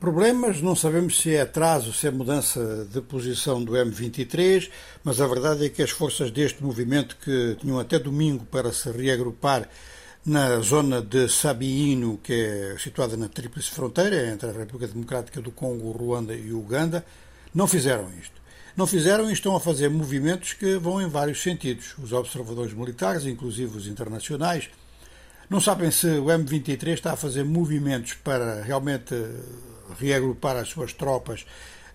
Problemas, não sabemos se é atraso, se é mudança de posição do M23, mas a verdade é que as forças deste movimento, que tinham até domingo para se reagrupar na zona de Sabiino, que é situada na tríplice fronteira entre a República Democrática do Congo, Ruanda e Uganda, não fizeram isto. Não fizeram e estão a fazer movimentos que vão em vários sentidos. Os observadores militares, inclusive os internacionais, não sabem se o M23 está a fazer movimentos para realmente reagrupar as suas tropas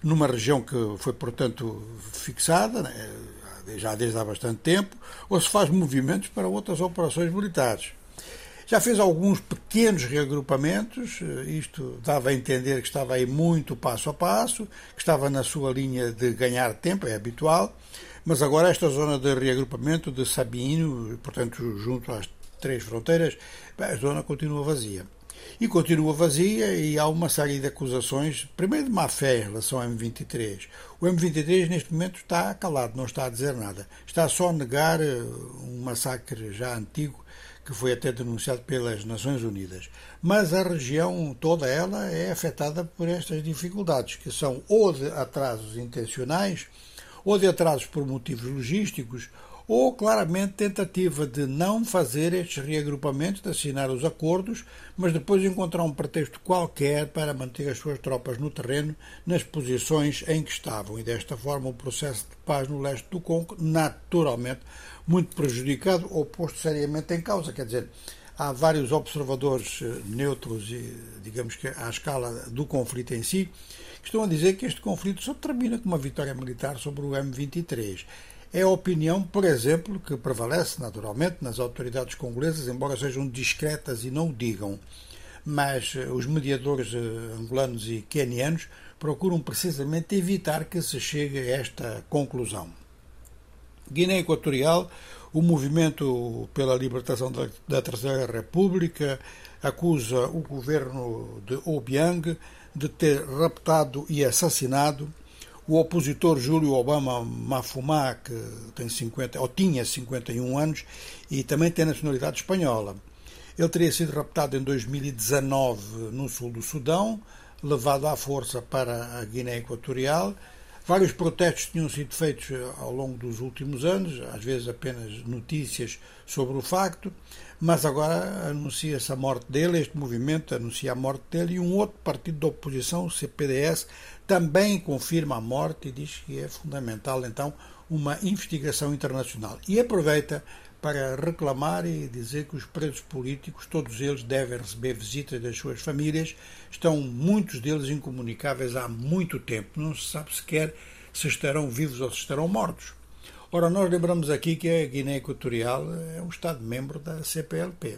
numa região que foi, portanto, fixada, né, já desde há bastante tempo, ou se faz movimentos para outras operações militares. Já fez alguns pequenos reagrupamentos, isto dava a entender que estava aí muito passo a passo, que estava na sua linha de ganhar tempo, é habitual, mas agora esta zona de reagrupamento de Sabino, portanto, junto às três fronteiras, a zona continua vazia e continua vazia e há uma série de acusações, primeiro de má fé em relação ao M23. O M23 neste momento está calado, não está a dizer nada. Está só a negar eh, um massacre já antigo que foi até denunciado pelas Nações Unidas. Mas a região toda ela é afetada por estas dificuldades, que são ou de atrasos intencionais, ou de atrasos por motivos logísticos, ou claramente tentativa de não fazer estes reagrupamentos, de assinar os acordos, mas depois encontrar um pretexto qualquer para manter as suas tropas no terreno nas posições em que estavam. E desta forma o processo de paz no leste do Congo, naturalmente, muito prejudicado ou posto seriamente em causa. Quer dizer, há vários observadores eh, neutros, digamos que à escala do conflito em si, que estão a dizer que este conflito só termina com uma vitória militar sobre o M23 é a opinião, por exemplo, que prevalece naturalmente nas autoridades congolesas, embora sejam discretas e não o digam. Mas eh, os mediadores eh, angolanos e quenianos procuram precisamente evitar que se chegue a esta conclusão. Guiné Equatorial, o movimento pela libertação da, Terceira República acusa o governo de Obiang de ter raptado e assassinado o opositor Júlio Obama Mafumá, que tem 50, ou tinha 51 anos e também tem nacionalidade espanhola. Ele teria sido raptado em 2019 no sul do Sudão, levado à força para a Guiné Equatorial. Vários protestos tinham sido feitos ao longo dos últimos anos, às vezes apenas notícias sobre o facto, mas agora anuncia-se a morte dele, este movimento anuncia a morte dele e um outro partido da oposição, o CPDS, também confirma a morte e diz que é fundamental então uma investigação internacional. E aproveita para reclamar e dizer que os presos políticos, todos eles devem receber visitas das suas famílias, estão muitos deles incomunicáveis há muito tempo, não se sabe sequer se estarão vivos ou se estarão mortos. Ora, nós lembramos aqui que a Guiné Equatorial é um Estado-membro da CPLP.